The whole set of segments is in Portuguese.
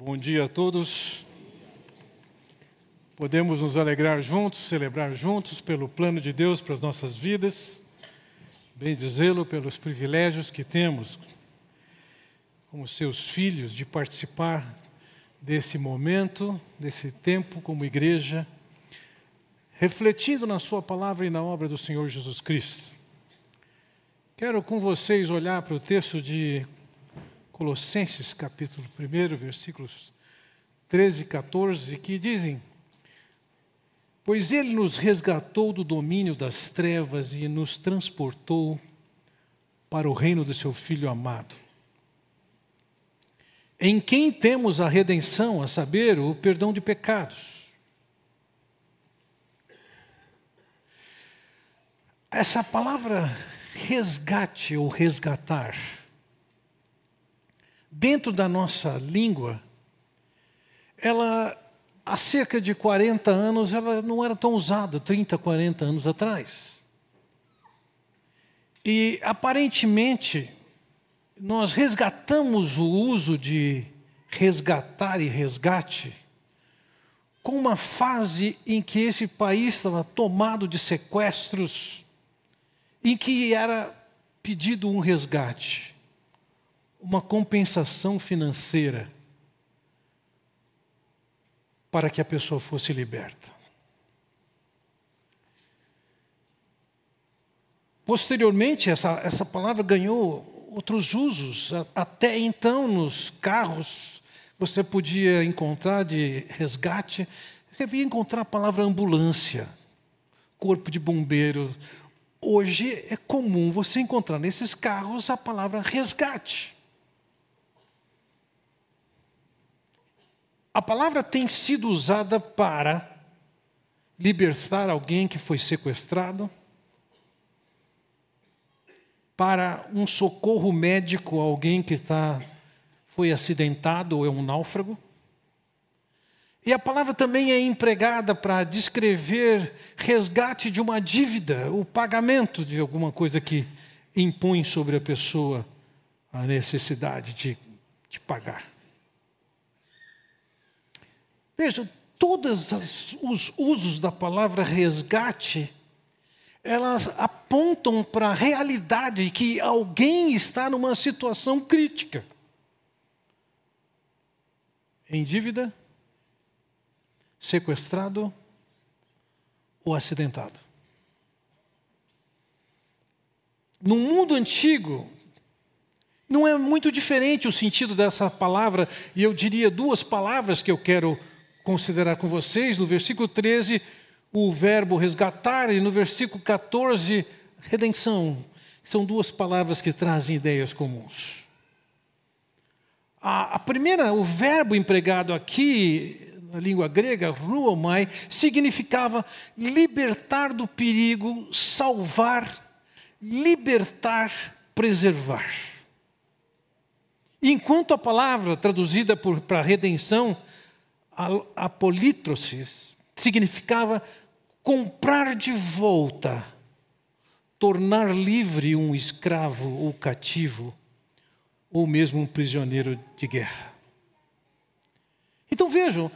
Bom dia a todos. Podemos nos alegrar juntos, celebrar juntos pelo plano de Deus para as nossas vidas, bem dizê-lo pelos privilégios que temos como seus filhos de participar desse momento, desse tempo como igreja, refletindo na Sua palavra e na obra do Senhor Jesus Cristo. Quero com vocês olhar para o texto de Colossenses, capítulo 1, versículos 13 e 14, que dizem: Pois ele nos resgatou do domínio das trevas e nos transportou para o reino do seu Filho amado, em quem temos a redenção, a saber, o perdão de pecados. Essa palavra resgate ou resgatar, dentro da nossa língua, ela há cerca de 40 anos ela não era tão usada, 30, 40 anos atrás. E aparentemente nós resgatamos o uso de resgatar e resgate com uma fase em que esse país estava tomado de sequestros, em que era pedido um resgate uma compensação financeira para que a pessoa fosse liberta. Posteriormente, essa, essa palavra ganhou outros usos. Até então, nos carros, você podia encontrar de resgate, você ia encontrar a palavra ambulância, corpo de bombeiro. Hoje é comum você encontrar nesses carros a palavra resgate. A palavra tem sido usada para libertar alguém que foi sequestrado, para um socorro médico a alguém que está, foi acidentado ou é um náufrago. E a palavra também é empregada para descrever resgate de uma dívida, o pagamento de alguma coisa que impõe sobre a pessoa a necessidade de, de pagar. Vejam, todos os usos da palavra resgate, elas apontam para a realidade que alguém está numa situação crítica. Em dívida, sequestrado ou acidentado. No mundo antigo, não é muito diferente o sentido dessa palavra, e eu diria duas palavras que eu quero considerar com vocês. No versículo 13, o verbo resgatar, e no versículo 14, redenção. São duas palavras que trazem ideias comuns. A, a primeira, o verbo empregado aqui, na língua grega, ruomai, significava libertar do perigo, salvar, libertar, preservar. Enquanto a palavra traduzida para redenção apolítrosis significava comprar de volta, tornar livre um escravo ou cativo, ou mesmo um prisioneiro de guerra. Então vejam,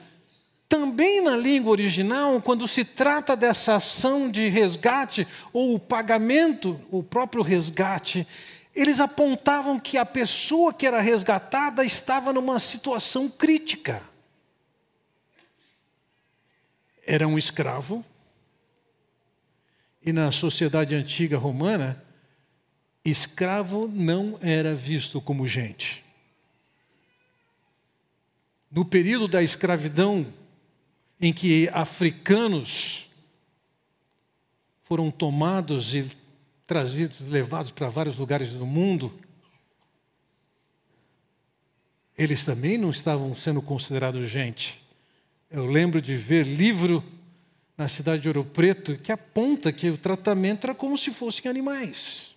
também na língua original, quando se trata dessa ação de resgate ou o pagamento, o próprio resgate, eles apontavam que a pessoa que era resgatada estava numa situação crítica era um escravo, e na sociedade antiga romana, escravo não era visto como gente. No período da escravidão, em que africanos foram tomados e trazidos, levados para vários lugares do mundo, eles também não estavam sendo considerados gente. Eu lembro de ver livro na cidade de Ouro Preto que aponta que o tratamento era como se fossem animais.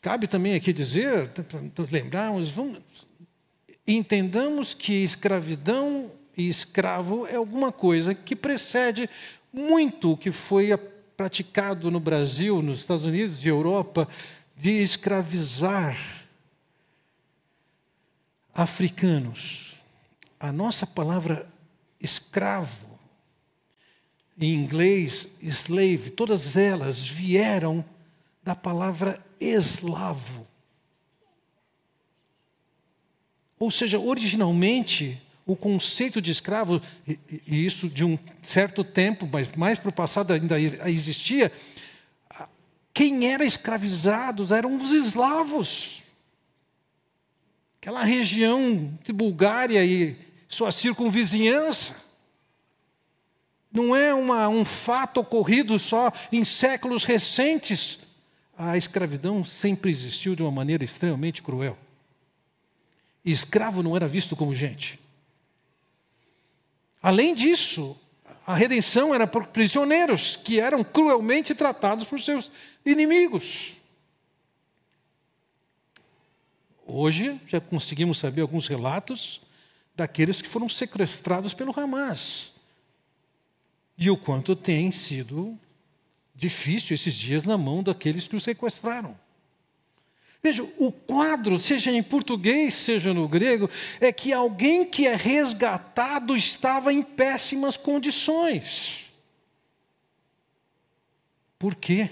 Cabe também aqui dizer, lembrarmos, vamos, entendamos que escravidão e escravo é alguma coisa que precede muito o que foi praticado no Brasil, nos Estados Unidos e Europa, de escravizar africanos, a nossa palavra escravo, em inglês slave, todas elas vieram da palavra eslavo. Ou seja, originalmente, o conceito de escravo, e isso de um certo tempo, mas mais para o passado ainda existia, quem era escravizado eram os eslavos. Aquela região de Bulgária e sua circunvizinhança. Não é uma, um fato ocorrido só em séculos recentes. A escravidão sempre existiu de uma maneira extremamente cruel. E escravo não era visto como gente. Além disso, a redenção era por prisioneiros que eram cruelmente tratados por seus inimigos. Hoje já conseguimos saber alguns relatos daqueles que foram sequestrados pelo Hamas. E o quanto tem sido difícil esses dias na mão daqueles que o sequestraram. Veja, o quadro, seja em português, seja no grego, é que alguém que é resgatado estava em péssimas condições. Por quê?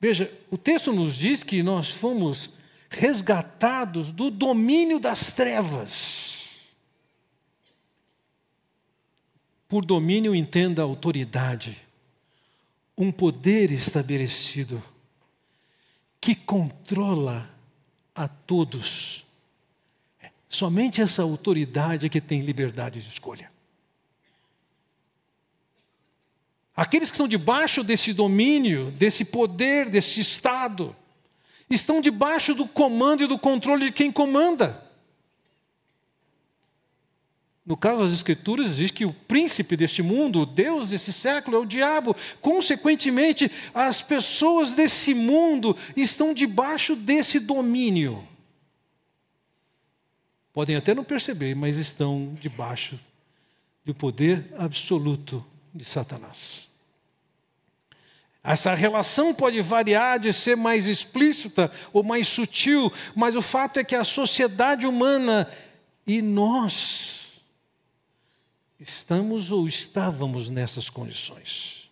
Veja, o texto nos diz que nós fomos resgatados do domínio das trevas. Por domínio, entenda autoridade, um poder estabelecido que controla a todos. Somente essa autoridade é que tem liberdade de escolha. Aqueles que estão debaixo desse domínio, desse poder, desse Estado, estão debaixo do comando e do controle de quem comanda. No caso das Escrituras, diz que o príncipe deste mundo, o Deus desse século, é o diabo. Consequentemente, as pessoas desse mundo estão debaixo desse domínio. Podem até não perceber, mas estão debaixo do poder absoluto de Satanás. Essa relação pode variar de ser mais explícita ou mais sutil, mas o fato é que a sociedade humana e nós estamos ou estávamos nessas condições.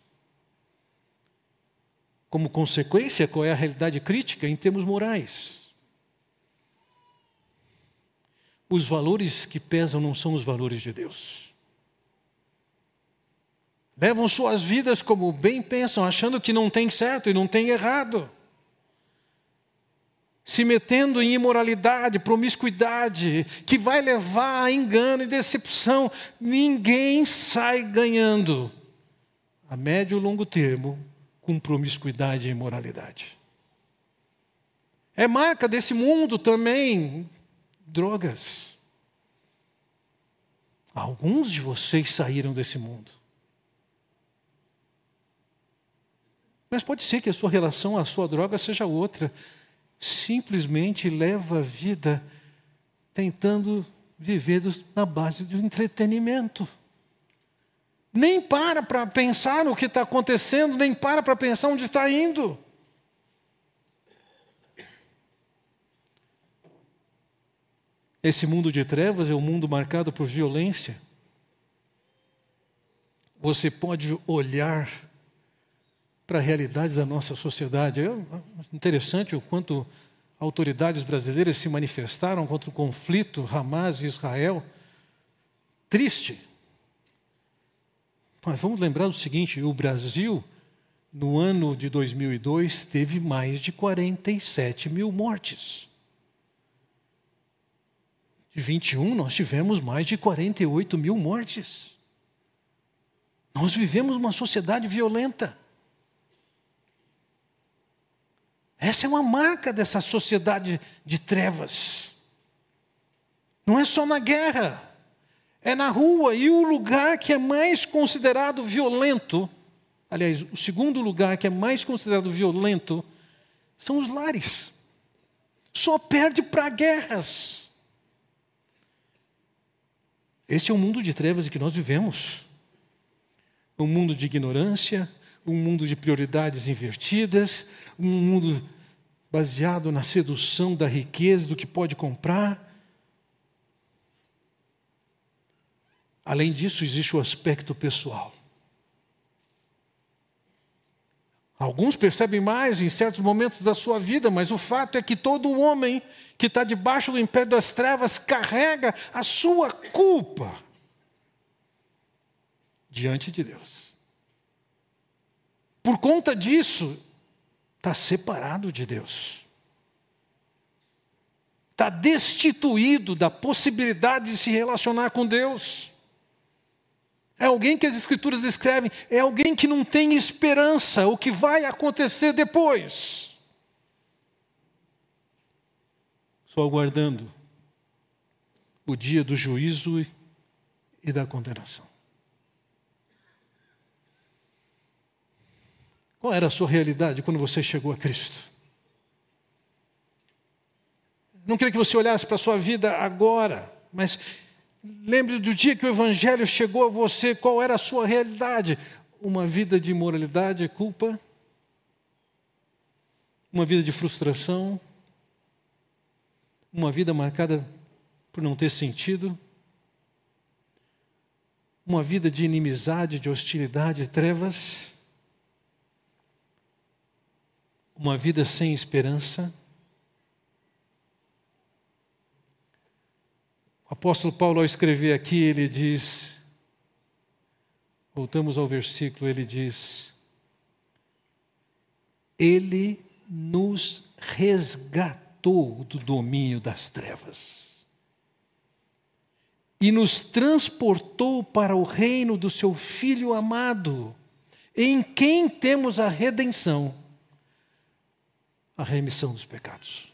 Como consequência, qual é a realidade crítica em termos morais? Os valores que pesam não são os valores de Deus. Levam suas vidas como bem pensam, achando que não tem certo e não tem errado se metendo em imoralidade, promiscuidade, que vai levar a engano e decepção, ninguém sai ganhando a médio e longo termo com promiscuidade e imoralidade. É marca desse mundo também drogas. Alguns de vocês saíram desse mundo. Mas pode ser que a sua relação à sua droga seja outra simplesmente leva a vida tentando viver na base do entretenimento. Nem para para pensar no que está acontecendo, nem para para pensar onde está indo. Esse mundo de trevas é um mundo marcado por violência. Você pode olhar para a realidade da nossa sociedade. É interessante o quanto autoridades brasileiras se manifestaram contra o conflito Hamas e Israel. Triste. Mas vamos lembrar o seguinte: o Brasil, no ano de 2002, teve mais de 47 mil mortes. De 21, nós tivemos mais de 48 mil mortes. Nós vivemos uma sociedade violenta. Essa é uma marca dessa sociedade de trevas. Não é só na guerra, é na rua. E o lugar que é mais considerado violento, aliás, o segundo lugar que é mais considerado violento, são os lares. Só perde para guerras. Esse é o mundo de trevas em que nós vivemos. Um mundo de ignorância, um mundo de prioridades invertidas, um mundo baseado na sedução da riqueza, do que pode comprar. Além disso, existe o aspecto pessoal. Alguns percebem mais em certos momentos da sua vida, mas o fato é que todo homem que está debaixo do império das trevas carrega a sua culpa diante de Deus. Por conta disso, está separado de Deus. Está destituído da possibilidade de se relacionar com Deus. É alguém que as Escrituras descrevem, é alguém que não tem esperança, o que vai acontecer depois. Só aguardando o dia do juízo e da condenação. Qual era a sua realidade quando você chegou a Cristo? Não queria que você olhasse para a sua vida agora, mas lembre do dia que o Evangelho chegou a você, qual era a sua realidade? Uma vida de imoralidade e culpa? Uma vida de frustração? Uma vida marcada por não ter sentido? Uma vida de inimizade, de hostilidade trevas? Uma vida sem esperança. O apóstolo Paulo, ao escrever aqui, ele diz, voltamos ao versículo, ele diz: Ele nos resgatou do domínio das trevas e nos transportou para o reino do seu Filho amado, em quem temos a redenção a remissão dos pecados.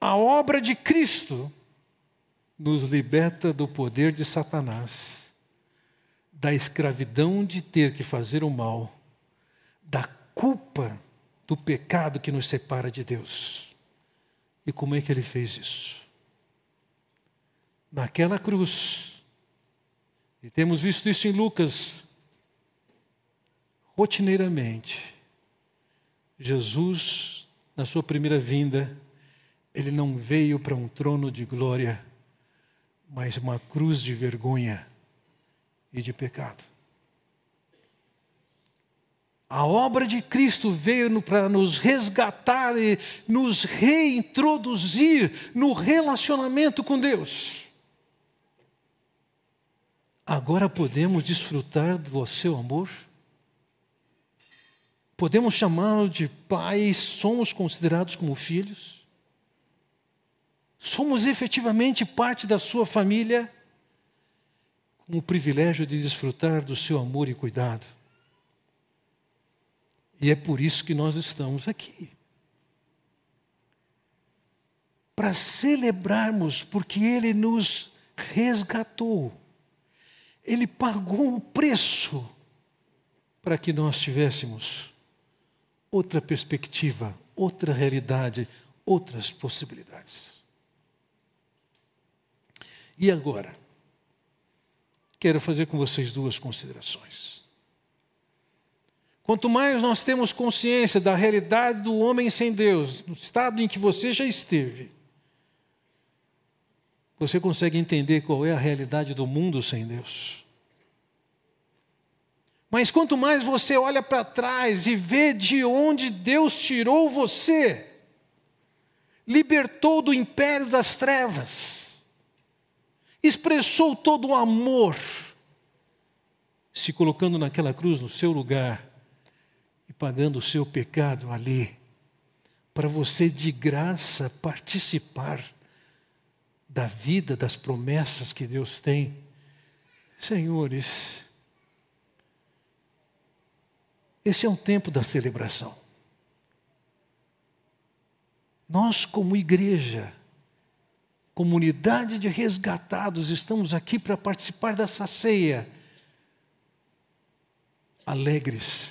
A obra de Cristo nos liberta do poder de Satanás, da escravidão de ter que fazer o mal, da culpa do pecado que nos separa de Deus. E como é que ele fez isso? Naquela cruz, e temos visto isso em Lucas, rotineiramente, Jesus, na sua primeira vinda, ele não veio para um trono de glória, mas uma cruz de vergonha e de pecado. A obra de Cristo veio para nos resgatar e nos reintroduzir no relacionamento com Deus. Agora podemos desfrutar do seu amor? Podemos chamá-lo de pai, somos considerados como filhos? Somos efetivamente parte da sua família, com o privilégio de desfrutar do seu amor e cuidado. E é por isso que nós estamos aqui. Para celebrarmos, porque Ele nos resgatou, Ele pagou o preço para que nós tivéssemos outra perspectiva, outra realidade, outras possibilidades. E agora, quero fazer com vocês duas considerações. Quanto mais nós temos consciência da realidade do homem sem Deus, no estado em que você já esteve, você consegue entender qual é a realidade do mundo sem Deus. Mas quanto mais você olha para trás e vê de onde Deus tirou você, libertou do império das trevas, expressou todo o amor, se colocando naquela cruz no seu lugar e pagando o seu pecado ali, para você de graça participar da vida, das promessas que Deus tem. Senhores, esse é um tempo da celebração. Nós, como igreja, comunidade de resgatados, estamos aqui para participar dessa ceia, alegres,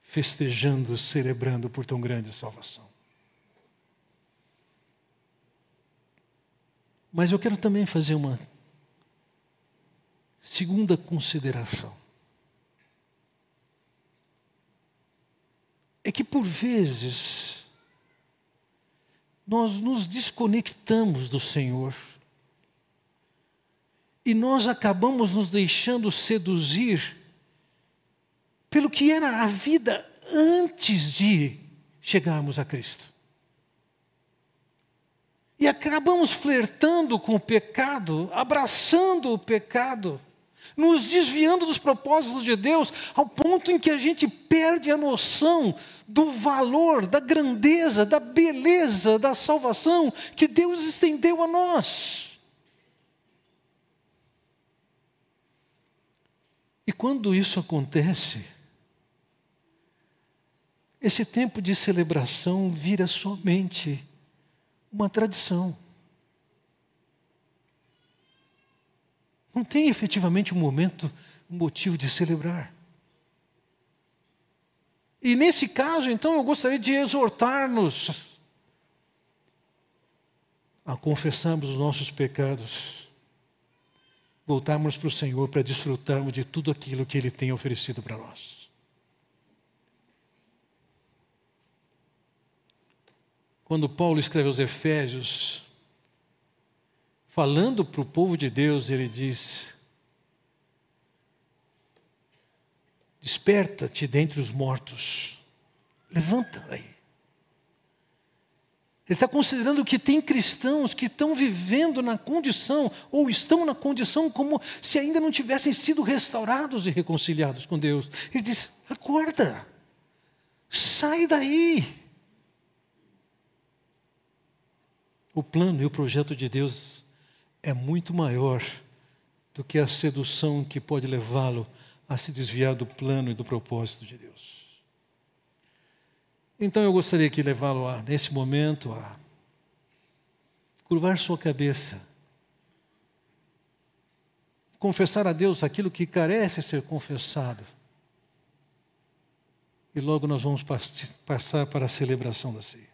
festejando, celebrando por tão grande salvação. Mas eu quero também fazer uma segunda consideração. É que por vezes nós nos desconectamos do Senhor e nós acabamos nos deixando seduzir pelo que era a vida antes de chegarmos a Cristo. E acabamos flertando com o pecado, abraçando o pecado, nos desviando dos propósitos de Deus, ao ponto em que a gente perde a noção do valor, da grandeza, da beleza da salvação que Deus estendeu a nós. E quando isso acontece, esse tempo de celebração vira somente uma tradição. Não tem efetivamente um momento, um motivo de celebrar. E nesse caso, então, eu gostaria de exortar-nos a confessarmos os nossos pecados, voltarmos para o Senhor para desfrutarmos de tudo aquilo que Ele tem oferecido para nós. quando Paulo escreve aos Efésios, falando para o povo de Deus, ele diz: Desperta-te dentre os mortos, levanta aí. Ele está considerando que tem cristãos que estão vivendo na condição, ou estão na condição como se ainda não tivessem sido restaurados e reconciliados com Deus. Ele diz: acorda, sai daí. O plano e o projeto de Deus é muito maior do que a sedução que pode levá-lo a se desviar do plano e do propósito de Deus. Então eu gostaria que levá-lo a, nesse momento, a curvar sua cabeça, confessar a Deus aquilo que carece ser confessado. E logo nós vamos passar para a celebração da ceia.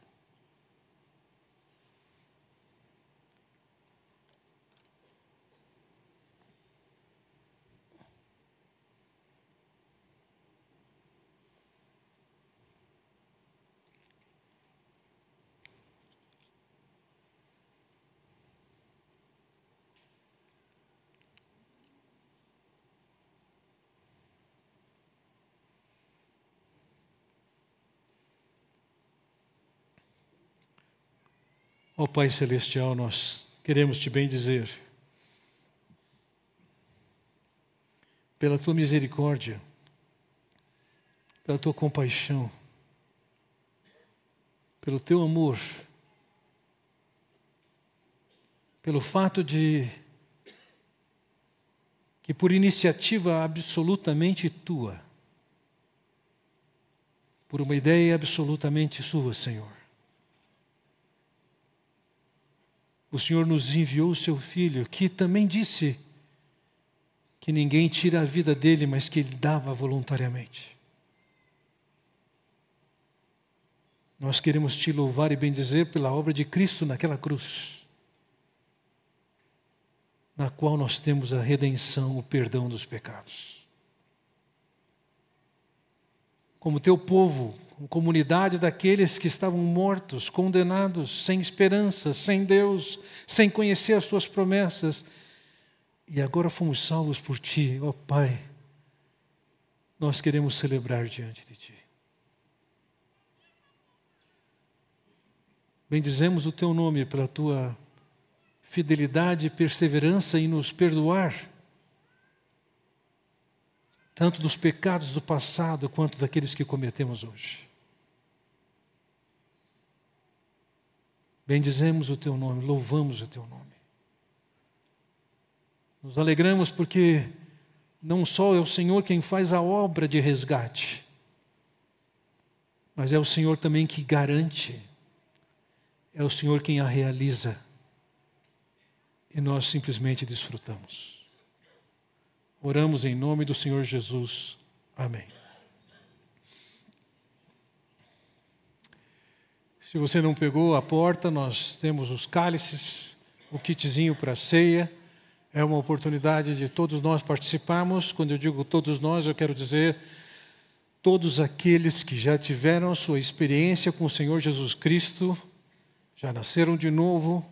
Ó oh, Pai Celestial, nós queremos te bem dizer, pela tua misericórdia, pela tua compaixão, pelo teu amor, pelo fato de que por iniciativa absolutamente tua, por uma ideia absolutamente sua, Senhor, o Senhor nos enviou o seu filho, que também disse que ninguém tira a vida dele, mas que ele dava voluntariamente. Nós queremos te louvar e bendizer pela obra de Cristo naquela cruz, na qual nós temos a redenção, o perdão dos pecados. Como teu povo, comunidade daqueles que estavam mortos, condenados, sem esperança, sem Deus, sem conhecer as suas promessas. E agora fomos salvos por Ti, ó Pai. Nós queremos celebrar diante de Ti. Bendizemos o Teu nome pela Tua fidelidade e perseverança em nos perdoar tanto dos pecados do passado quanto daqueles que cometemos hoje. Bendizemos o teu nome, louvamos o teu nome. Nos alegramos porque não só é o Senhor quem faz a obra de resgate, mas é o Senhor também que garante, é o Senhor quem a realiza, e nós simplesmente desfrutamos. Oramos em nome do Senhor Jesus. Amém. Se você não pegou a porta, nós temos os cálices, o kitzinho para ceia. É uma oportunidade de todos nós participarmos. Quando eu digo todos nós, eu quero dizer todos aqueles que já tiveram a sua experiência com o Senhor Jesus Cristo, já nasceram de novo,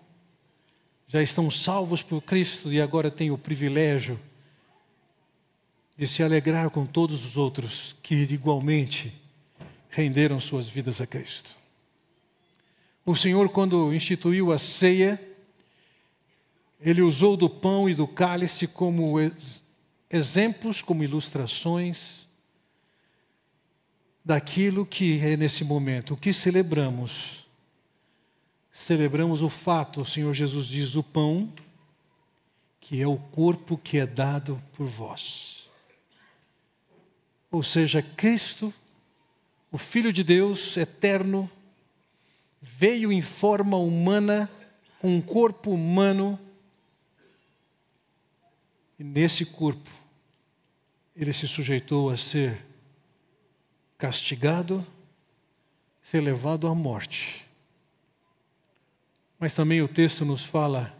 já estão salvos por Cristo e agora têm o privilégio de se alegrar com todos os outros que igualmente renderam suas vidas a Cristo. O Senhor, quando instituiu a ceia, ele usou do pão e do cálice como exemplos, como ilustrações daquilo que é nesse momento. O que celebramos? Celebramos o fato, o Senhor Jesus diz, o pão, que é o corpo que é dado por vós. Ou seja, Cristo, o Filho de Deus eterno, veio em forma humana, com um corpo humano, e nesse corpo, ele se sujeitou a ser castigado, ser levado à morte. Mas também o texto nos fala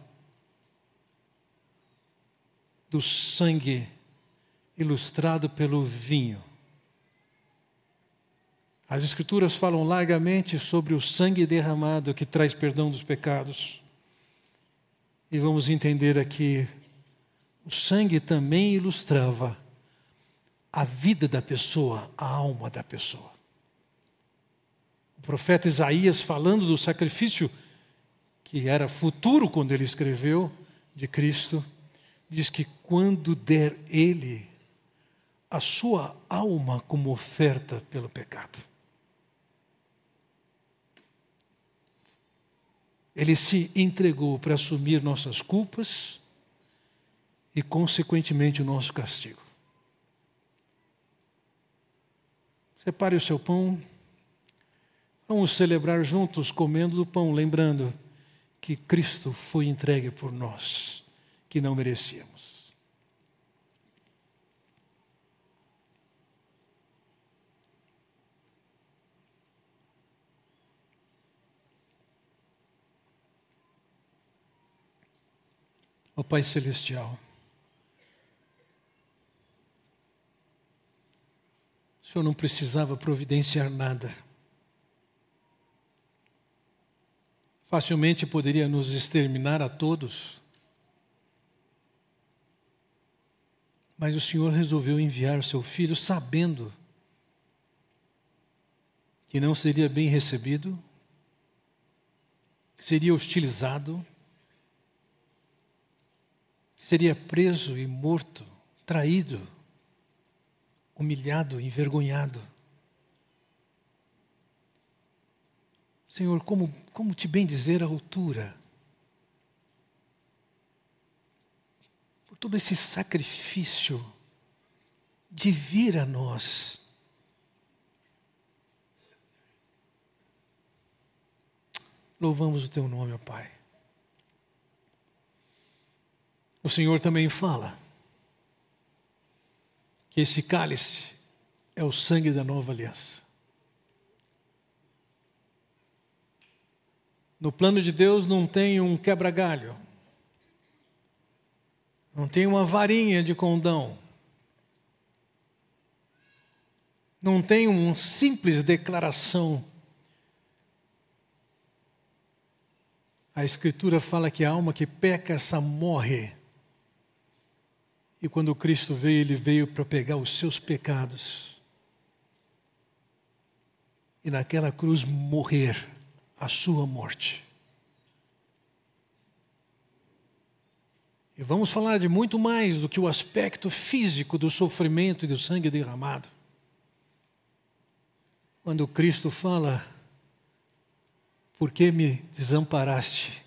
do sangue ilustrado pelo vinho. As Escrituras falam largamente sobre o sangue derramado que traz perdão dos pecados. E vamos entender aqui o sangue também ilustrava a vida da pessoa, a alma da pessoa. O profeta Isaías, falando do sacrifício que era futuro quando ele escreveu de Cristo, diz que quando der ele a sua alma como oferta pelo pecado. Ele se entregou para assumir nossas culpas, e, consequentemente, o nosso castigo. Separe o seu pão. Vamos celebrar juntos comendo do pão, lembrando que Cristo foi entregue por nós, que não merecíamos. Ó Pai Celestial, O Senhor não precisava providenciar nada. Facilmente poderia nos exterminar a todos. Mas o Senhor resolveu enviar seu filho sabendo que não seria bem recebido, que seria hostilizado, seria preso e morto, traído humilhado, envergonhado. Senhor, como, como te bem dizer a altura? Por todo esse sacrifício de vir a nós. Louvamos o teu nome, ó Pai. O Senhor também fala que esse cálice é o sangue da nova aliança. No plano de Deus não tem um quebra-galho, não tem uma varinha de condão, não tem uma simples declaração. A Escritura fala que a alma que peca, essa morre. E quando Cristo veio, ele veio para pegar os seus pecados. E naquela cruz morrer a sua morte. E vamos falar de muito mais do que o aspecto físico do sofrimento e do sangue derramado. Quando Cristo fala, por que me desamparaste?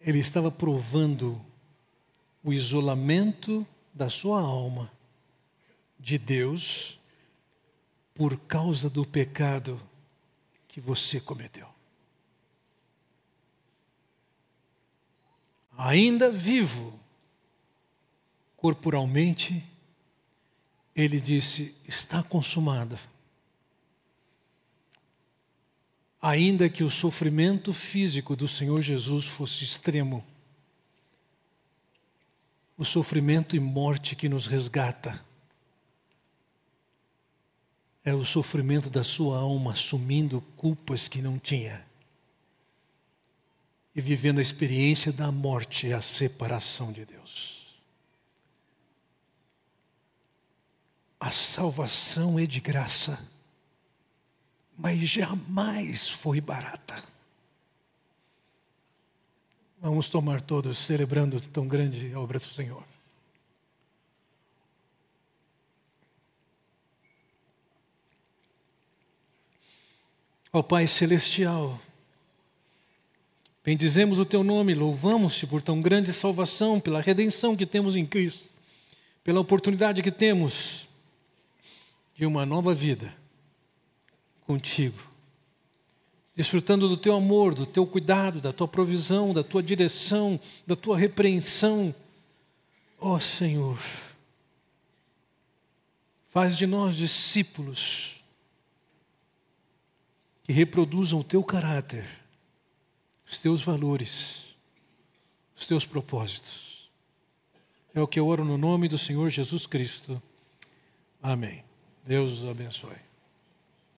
Ele estava provando o isolamento da sua alma de Deus por causa do pecado que você cometeu. Ainda vivo, corporalmente, ele disse: está consumada. Ainda que o sofrimento físico do Senhor Jesus fosse extremo, o sofrimento e morte que nos resgata. É o sofrimento da sua alma assumindo culpas que não tinha. e vivendo a experiência da morte e a separação de Deus. A salvação é de graça, mas jamais foi barata. Vamos tomar todos celebrando tão grande obra do Senhor. Ó Pai Celestial, bendizemos o Teu nome, louvamos-te por tão grande salvação, pela redenção que temos em Cristo, pela oportunidade que temos de uma nova vida contigo, desfrutando do Teu amor, do Teu cuidado, da Tua provisão, da Tua direção, da Tua repreensão. Ó Senhor, faz de nós discípulos que reproduzam o teu caráter, os teus valores, os teus propósitos. É o que eu oro no nome do Senhor Jesus Cristo. Amém. Deus os abençoe.